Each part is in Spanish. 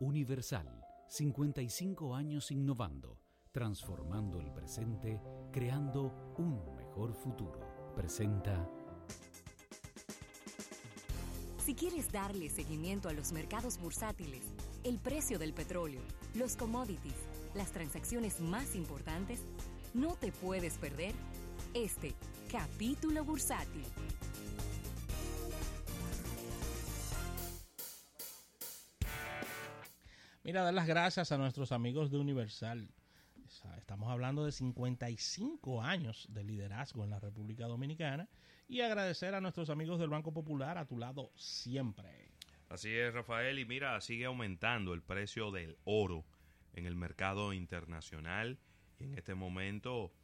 Universal, 55 años innovando, transformando el presente, creando un mejor futuro. Presenta... Si quieres darle seguimiento a los mercados bursátiles, el precio del petróleo, los commodities, las transacciones más importantes, no te puedes perder este capítulo bursátil. Mira, dar las gracias a nuestros amigos de Universal. Estamos hablando de 55 años de liderazgo en la República Dominicana y agradecer a nuestros amigos del Banco Popular a tu lado siempre. Así es, Rafael, y mira, sigue aumentando el precio del oro en el mercado internacional y en este momento,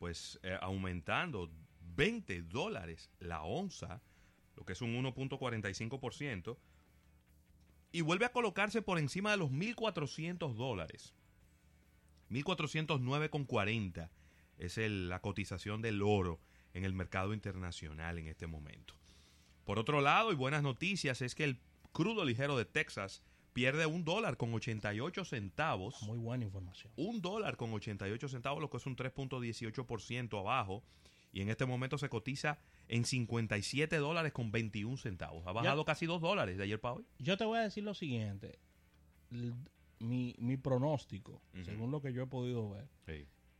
pues eh, aumentando 20 dólares la onza, lo que es un 1.45%, y vuelve a colocarse por encima de los 1.400 dólares. 1.409,40 es la cotización del oro en el mercado internacional en este momento. Por otro lado, y buenas noticias, es que el crudo ligero de Texas pierde un dólar con 88 centavos. Muy buena información. Un dólar con 88 centavos, lo que es un 3.18% abajo. Y en este momento se cotiza en 57 dólares con 21 centavos. Ha bajado casi 2 dólares de ayer para hoy. Yo te voy a decir lo siguiente. Mi, mi pronóstico, según lo que yo he podido ver,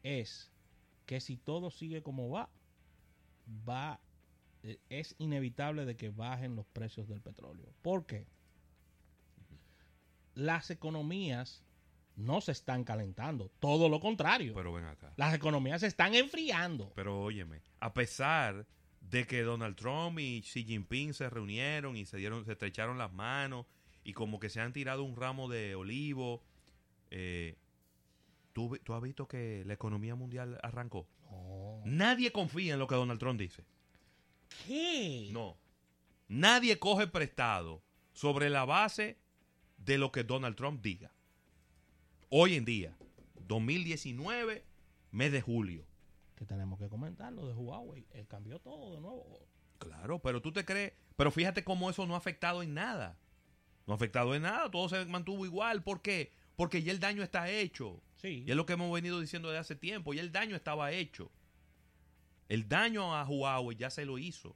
es que si todo sigue como va, va eh, es inevitable de que bajen los precios del petróleo. ¿Por qué? Las economías no se están calentando, todo lo contrario. Pero ven acá. Las economías se están enfriando. Pero óyeme, a pesar de que Donald Trump y Xi Jinping se reunieron y se dieron, se estrecharon las manos y como que se han tirado un ramo de olivo, eh, ¿tú, ¿tú, has visto que la economía mundial arrancó? No. Nadie confía en lo que Donald Trump dice. ¿Qué? No. Nadie coge prestado sobre la base de lo que Donald Trump diga. Hoy en día, 2019, mes de julio. Que tenemos que comentar lo de Huawei. Él cambió todo de nuevo. Claro, pero tú te crees. Pero fíjate cómo eso no ha afectado en nada. No ha afectado en nada. Todo se mantuvo igual. ¿Por qué? Porque ya el daño está hecho. Sí. Y es lo que hemos venido diciendo desde hace tiempo. Ya el daño estaba hecho. El daño a Huawei ya se lo hizo.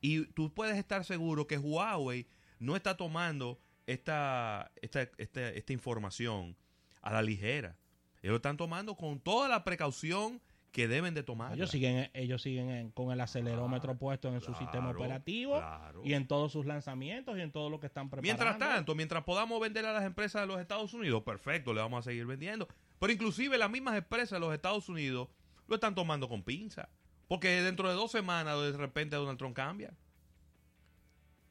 Y tú puedes estar seguro que Huawei no está tomando esta, esta, esta, esta información a la ligera. Ellos lo están tomando con toda la precaución que deben de tomar. Ellos siguen, ellos siguen con el acelerómetro puesto en su sistema operativo y en todos sus lanzamientos y en todo lo que están preparando. Mientras tanto, mientras podamos vender a las empresas de los Estados Unidos, perfecto, le vamos a seguir vendiendo. Pero inclusive las mismas empresas de los Estados Unidos lo están tomando con pinza. Porque dentro de dos semanas de repente Donald Trump cambia.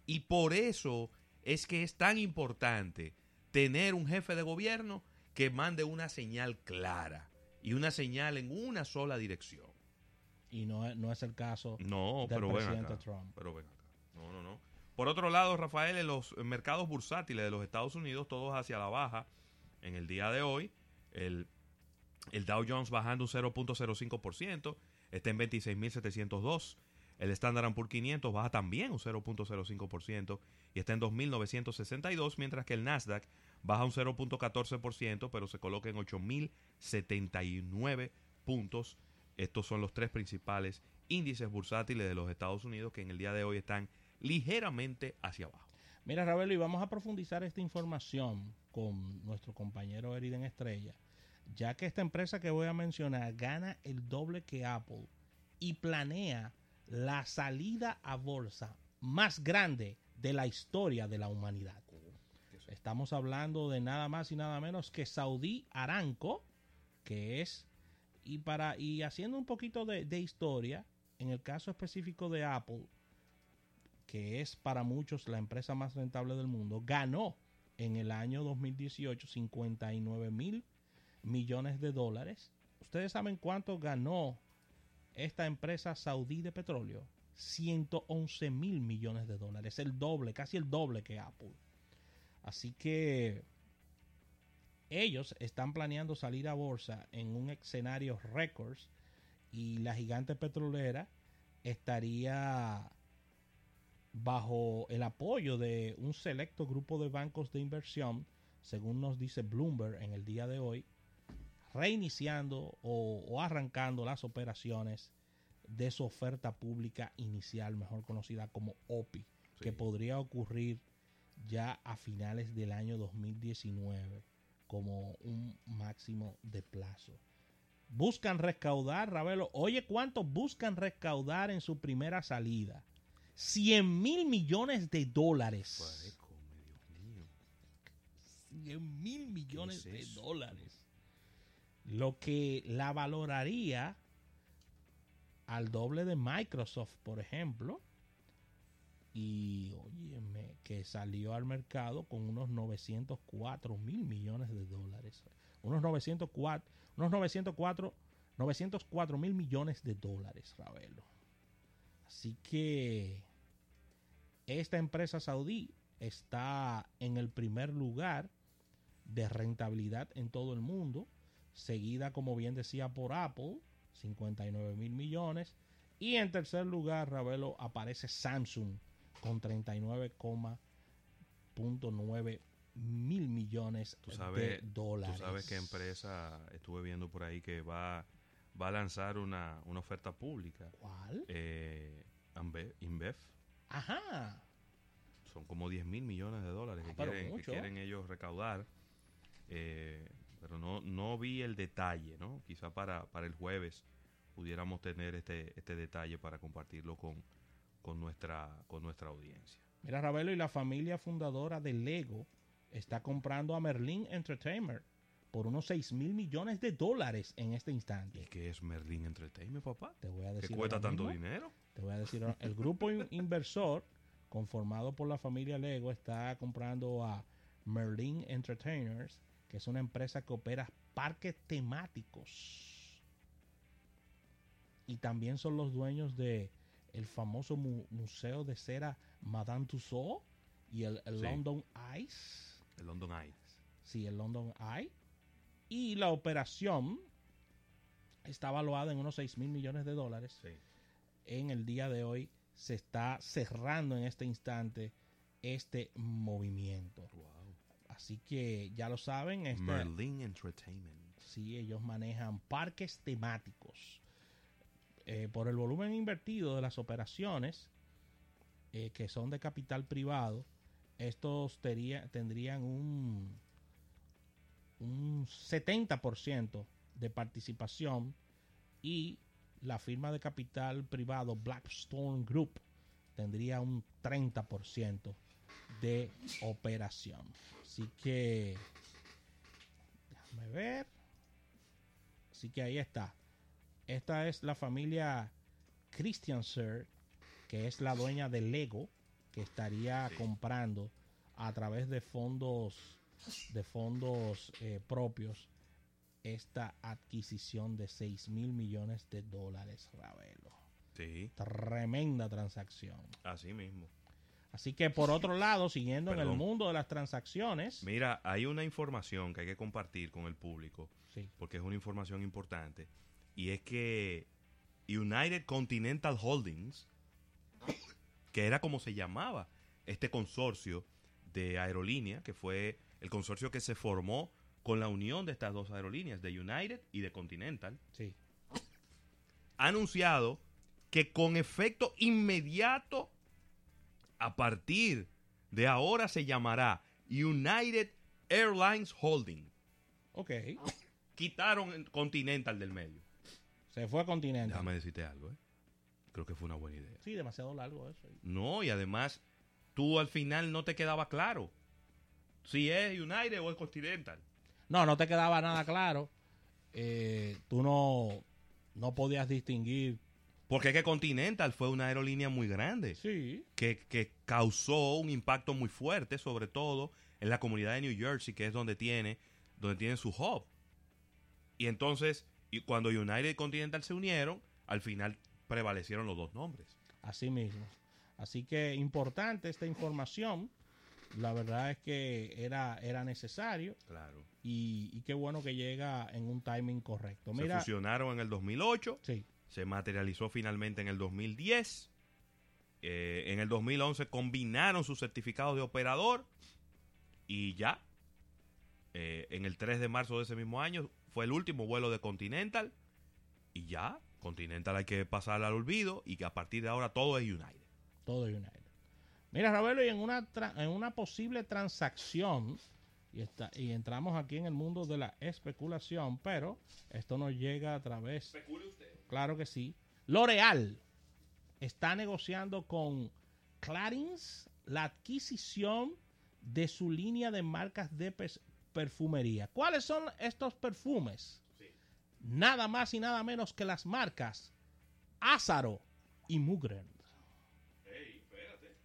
Y por eso es que es tan importante tener un jefe de gobierno que mande una señal clara y una señal en una sola dirección. Y no, no es el caso no, del pero presidente acá, Trump. Pero ven acá. No, no, no. Por otro lado, Rafael, en los mercados bursátiles de los Estados Unidos, todos hacia la baja en el día de hoy. El, el Dow Jones bajando un 0.05%, está en 26.702. El Standard Poor's 500 baja también un 0.05% y está en 2.962, mientras que el Nasdaq baja un 0.14%, pero se coloca en 8.079 puntos. Estos son los tres principales índices bursátiles de los Estados Unidos que en el día de hoy están ligeramente hacia abajo. Mira, Ravelo, y vamos a profundizar esta información con nuestro compañero Eriden Estrella, ya que esta empresa que voy a mencionar gana el doble que Apple y planea la salida a bolsa más grande de la historia de la humanidad. Estamos hablando de nada más y nada menos que Saudi Aramco, que es, y, para, y haciendo un poquito de, de historia, en el caso específico de Apple, que es para muchos la empresa más rentable del mundo, ganó en el año 2018 59 mil millones de dólares. ¿Ustedes saben cuánto ganó esta empresa saudí de petróleo? 111 mil millones de dólares, el doble, casi el doble que Apple. Así que ellos están planeando salir a bolsa en un escenario récords y la gigante petrolera estaría bajo el apoyo de un selecto grupo de bancos de inversión según nos dice Bloomberg en el día de hoy, reiniciando o, o arrancando las operaciones de su oferta pública inicial, mejor conocida como OPI, que podría ocurrir ya a finales del año 2019 como un máximo de plazo. Buscan recaudar, Ravelo, oye cuánto buscan recaudar en su primera salida. 100 mil millones de dólares. Parecome, Dios mío. 100 mil millones ¿Qué es de dólares. Lo que la valoraría al doble de Microsoft, por ejemplo. Y óyeme, que salió al mercado con unos 904 mil millones de dólares. Unos 904, unos 904, 904 mil millones de dólares, Ravelo. Así que esta empresa saudí está en el primer lugar de rentabilidad en todo el mundo, seguida, como bien decía, por Apple, 59 mil millones. Y en tercer lugar, Ravelo, aparece Samsung con 39,9 mil millones Tú sabes, de dólares. tú sabes qué empresa estuve viendo por ahí que va, va a lanzar una, una oferta pública. ¿Cuál? Eh, InBev. Ajá. Son como 10 mil millones de dólares que, Ah, quieren, que quieren ellos recaudar. Eh, pero no, no vi el detalle, ¿no? Quizá para, para el jueves pudiéramos tener este, este detalle para compartirlo con, con, nuestra, con nuestra audiencia. Mira, Ravelo, y la familia fundadora de Lego está comprando a Merlin Entertainment por unos 6 mil millones de dólares en este ¿Y instante. qué es Merlin Entertainment, papá? Te voy a ¿Qué decir. cuesta ahora tanto mismo. dinero? Te voy a decir, el grupo in- inversor conformado por la familia Lego está comprando a Merlin Entertainers, que es una empresa que opera parques temáticos. Y también son los dueños de el famoso mu- museo de cera Madame Tussauds y el, el Sí. London Ice. El London Eye. Sí, el London Eye. Y la operación está valuada en unos 6 mil millones de dólares Sí. en el día de hoy se está cerrando en este instante este movimiento. Wow. Así que ya lo saben, este, Merlin Entertainment. sí, ellos manejan parques temáticos. Eh, por el volumen invertido de las operaciones, eh, que son de capital privado, estos tería- tendrían un, un 70% de participación y la firma de capital privado Blackstone Group tendría un 30% de operación. Así que, déjame ver. Así que ahí está. Esta es la familia Christianser, que es la dueña de Lego, que estaría Sí. comprando a través de fondos de fondos eh, propios esta adquisición de 6 mil millones de dólares, Ravelo. Sí, Tremenda transacción. así mismo. Así que por otro lado, siguiendo en el mundo de las transacciones, Mira, hay una información que hay que compartir con el público, sí, porque es una información importante, y es que United Continental Holdings, que era como se llamaba este consorcio de aerolínea, que fue el consorcio que se formó con la unión de estas dos aerolíneas, de United y de Continental, sí, ha anunciado que con efecto inmediato, a partir de ahora se llamará United Airlines Holding. ok, Quitaron Continental del medio. se fue a Continente. Déjame decirte algo, ¿eh? Creo que fue una buena idea. Sí, demasiado largo eso. No, y además, tú al final no te quedaba claro si es United o es Continental. No, no te quedaba nada claro. Eh, tú no, no podías distinguir. Porque es que Continental fue una aerolínea muy grande. Sí, que, que causó un impacto muy fuerte, sobre todo en la comunidad de New Jersey, que es donde tiene, donde tiene su hub. Y entonces, y cuando United y Continental se unieron, al final prevalecieron los dos nombres. así mismo. Así que importante esta información. La verdad es que era, era necesario Claro. y, y qué bueno que llega en un timing correcto. Se fusionaron en el 2008, sí, se materializó finalmente en el 2010. eh, en el 2011 combinaron sus certificados de operador y ya Eh, en el 3 de marzo de ese mismo año fue el último vuelo de Continental y ya, Continental hay que pasar al olvido y que a partir de ahora todo es United. Todo es United. Mira, Roberto, y en una, tra- en una posible transacción, y, está, y entramos aquí en el mundo de la especulación, pero esto nos llega a través... Claro que sí. L'Oreal está negociando con Clarins la adquisición de su línea de marcas de perfumería. ¿Cuáles son estos perfumes? Nada más y nada menos que las marcas Ázaro y Mugren.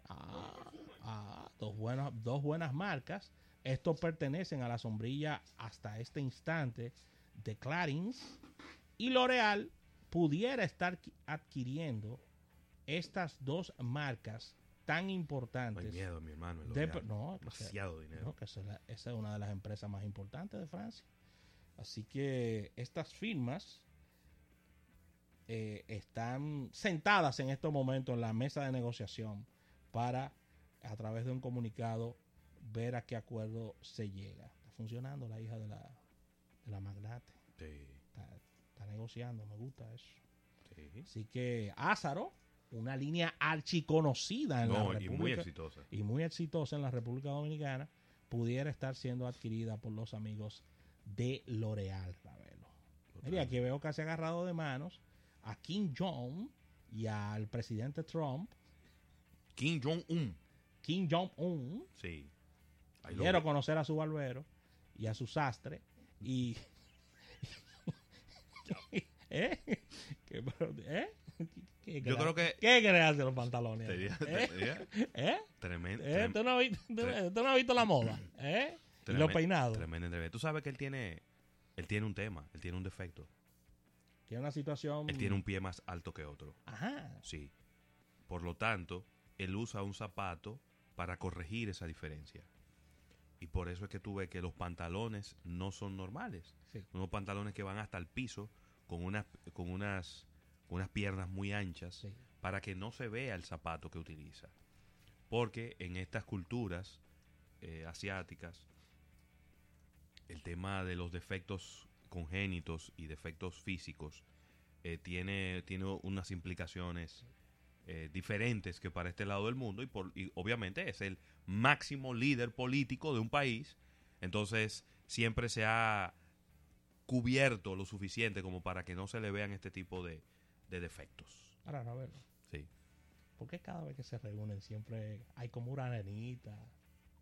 Ah, ah, dos, buenas, dos buenas marcas. Estos pertenecen a la sombrilla hasta este instante de Clarins. Y L'Oreal pudiera estar qui- adquiriendo estas dos marcas tan No hay importantes. miedo, mi hermano. de- no, que Demasiado dinero. no, que esa es, la- esa es una de las empresas más importantes de Francia. Así que estas firmas eh, están sentadas en estos momentos en la mesa de negociación para, a través de un comunicado, ver a qué acuerdo se llega. Está funcionando la hija de la, de la magnate. Sí, negociando, me gusta eso. sí. Así que Ázaro, una línea archiconocida en No, la y República muy exitosa. y muy exitosa en la República Dominicana, pudiera estar siendo adquirida por los amigos de L'Oreal, Ravelo. Mira, aquí veo que se ha agarrado de manos a Kim Jong y al presidente Trump, Kim Jong-un. Kim Jong-un. Sí. Quiero conocer a su barbero y a su sastre y... ¿Eh? ¿Qué, ¿Eh? ¿Qué Yo creo que ¿Qué creas de los pantalones? sería, ¿Eh? ¿Eh? tremendo. ¿Eh? ¿Tú, no visto, tú- no has visto la moda? ¿Eh? Y los peinados. Tremendo entrevista. Tú sabes que él tiene, él tiene un tema, él tiene un defecto. Tiene una situación... Él tiene un pie más alto que otro. Ajá. Sí. Por lo tanto, él usa un zapato para corregir esa diferencia. Y por eso es que tú ves que los pantalones no son normales. Sí. Unos pantalones que van hasta el piso con unas, con unas, con unas piernas muy anchas Sí. para que no se vea el zapato que utiliza. Porque en estas culturas eh, asiáticas, el tema de los defectos congénitos y defectos físicos eh, tiene, tiene unas implicaciones eh, diferentes que para este lado del mundo y, por, y obviamente es el máximo líder político de un país. Entonces siempre se ha cubierto lo suficiente como para que no se le vean este tipo de, de defectos. Ahora, Roberto, Sí. ¿por qué cada vez que se reúnen siempre hay como una arenita,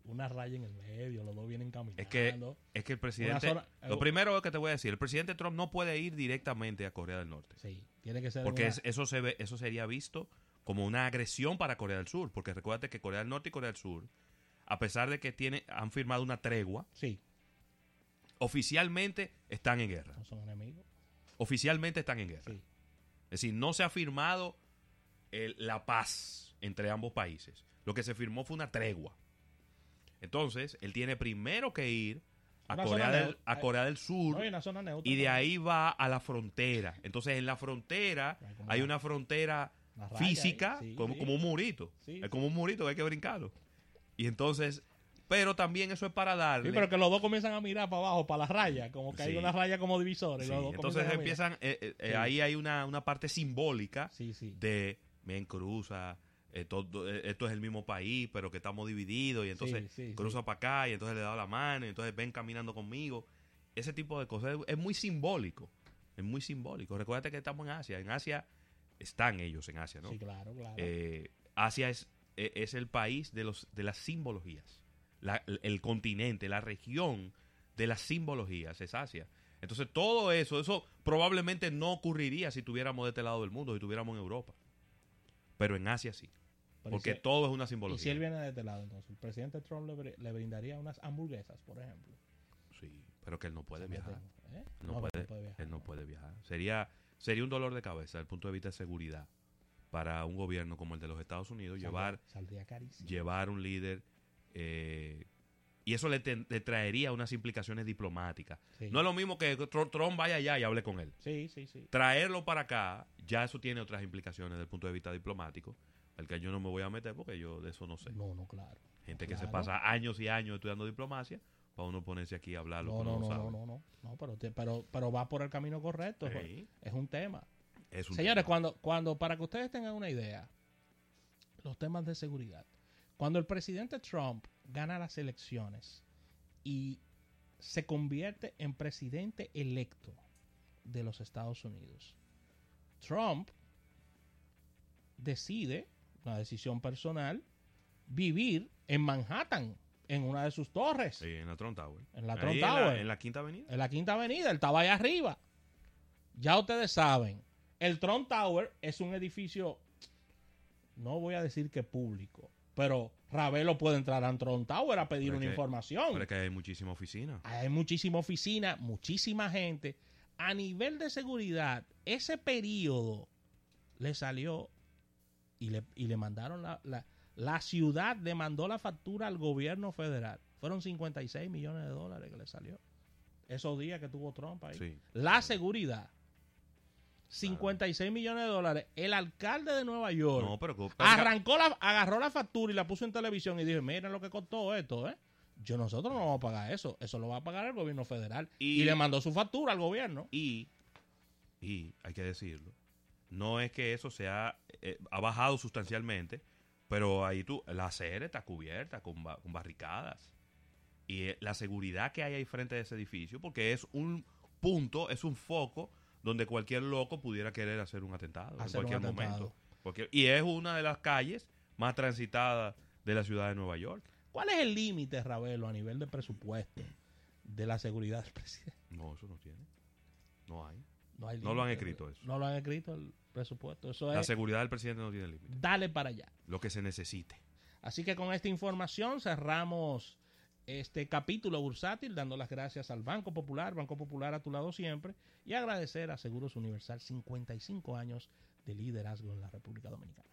una raya en el medio, los dos vienen caminando? Es que, es que el presidente... zona- lo primero que te voy a decir, el presidente Trump no puede ir directamente a Corea del Norte. Sí, tiene que ser Porque una- es- eso, se ve, eso sería visto como una agresión para Corea del Sur. Porque recuérdate que Corea del Norte y Corea del Sur, a pesar de que tiene, han firmado una tregua, Sí, oficialmente están en guerra. no son enemigos. Oficialmente están en guerra. Sí, Es decir, no se ha firmado el- la paz entre ambos países. Lo que se firmó fue una tregua. Entonces, él tiene primero que ir a, Corea del, neut- a Corea del Sur no neutra. y de ahí va a la frontera. Entonces, en la frontera Hay una- frontera física, ahí, sí, como, sí. como un murito. Es como un murito que hay que brincarlo. Y entonces, pero también eso es para darle. Sí, pero que los dos comienzan a mirar para abajo, para la raya, como que hay una raya como Sí, dos entonces empiezan, eh, eh, eh, ahí hay una, una parte simbólica Sí, sí. de, men, cruza, eh, esto es el mismo país, pero que estamos divididos, y entonces cruza para acá, y entonces le da la mano, y entonces ven caminando conmigo. Ese tipo de cosas es, muy simbólico, es muy simbólico. Recuérdate que estamos en Asia, en Asia están ellos en Asia, ¿no? Sí, claro, claro. Eh, Asia es, eh, es el país de, los, de las simbologías. La- el continente, la región de las simbologías es Asia. Entonces todo eso, eso probablemente no ocurriría si tuviéramos de este lado del mundo, si tuviéramos en Europa. Pero en Asia sí. Pero Porque si- todo es una Y si él simbología. viene de este lado, entonces, el presidente Trump le, br- le brindaría unas hamburguesas, por ejemplo. Sí, pero que él no puede viajar. ¿eh? No, No, puede, no puede viajar. él no puede viajar. Sería, sería un dolor de cabeza desde el punto de vista de seguridad para un gobierno como el de los Estados Unidos Saldría- llevar Saldría llevar un líder eh, y eso le, ten- le traería unas implicaciones diplomáticas. Sí. No es lo mismo que Tr- Trump vaya allá y hable con él. Sí, sí, sí. Traerlo para acá, ya eso tiene otras implicaciones desde el punto de vista diplomático, al que yo no me voy a meter porque yo de eso no sé. No, no, claro. Gente que se claro. pasa años y años estudiando diplomacia, para uno ponerse aquí a hablar No, no, no, no, no, no, no, pero, te- pero, pero va por el camino correcto. es- Sí, Es un tema. es un Señores, tema. cuando, cuando, para que ustedes tengan una idea, los temas de seguridad. Cuando el presidente Trump gana las elecciones y se convierte en presidente electo de los Estados Unidos, Trump decide, una decisión personal, vivir en Manhattan, en una de sus torres, Sí, en la Trump Tower. En la Ahí Trump en Tower. en la Quinta Avenida. en la Quinta Avenida, él estaba allá arriba. Ya ustedes saben, el Trump Tower es un edificio, no voy a decir que público, pero Ravelo puede entrar a Trump Tower a pedir Pero una que- información. Pero es que hay muchísima oficina. Hay muchísima oficina, muchísima gente. A nivel de seguridad, ese periodo le salió y le, y le mandaron la, la, la ciudad le mandó la factura al gobierno federal. Fueron 56 millones de dólares que le salió. Esos días que tuvo Trump ahí. Sí. La seguridad. 56 millones de dólares. El alcalde de Nueva York No, pero... pero- arrancó la, agarró la factura y la puso en televisión y dijo, miren lo que costó esto, ¿eh? Yo nosotros no vamos a pagar eso, eso lo va a pagar el gobierno federal. Y, Y- le mandó su factura al gobierno. Y, y hay que decirlo, no es que eso sea, eh, ha bajado sustancialmente, pero ahí tú, la acera está cubierta con, ba- con barricadas. Y eh, la seguridad que hay ahí frente a ese edificio, porque es un punto, es un foco donde cualquier loco pudiera querer hacer un atentado en un cualquier atentado. momento. Cualquier- y es una de las calles más transitadas de la ciudad de Nueva York. ¿Cuál es el límite, Ravelo, a nivel de presupuesto de la seguridad del presidente? No, eso no tiene. No hay. No, hay No lo han escrito eso. No lo han escrito el presupuesto. Eso La es, seguridad del presidente no tiene límite. dale para allá. Lo que se necesite. Así que con esta información cerramos este capítulo bursátil, dando las gracias al Banco Popular, Banco Popular a tu lado siempre, y agradecer a Seguros Universal 55 años de liderazgo en la República Dominicana.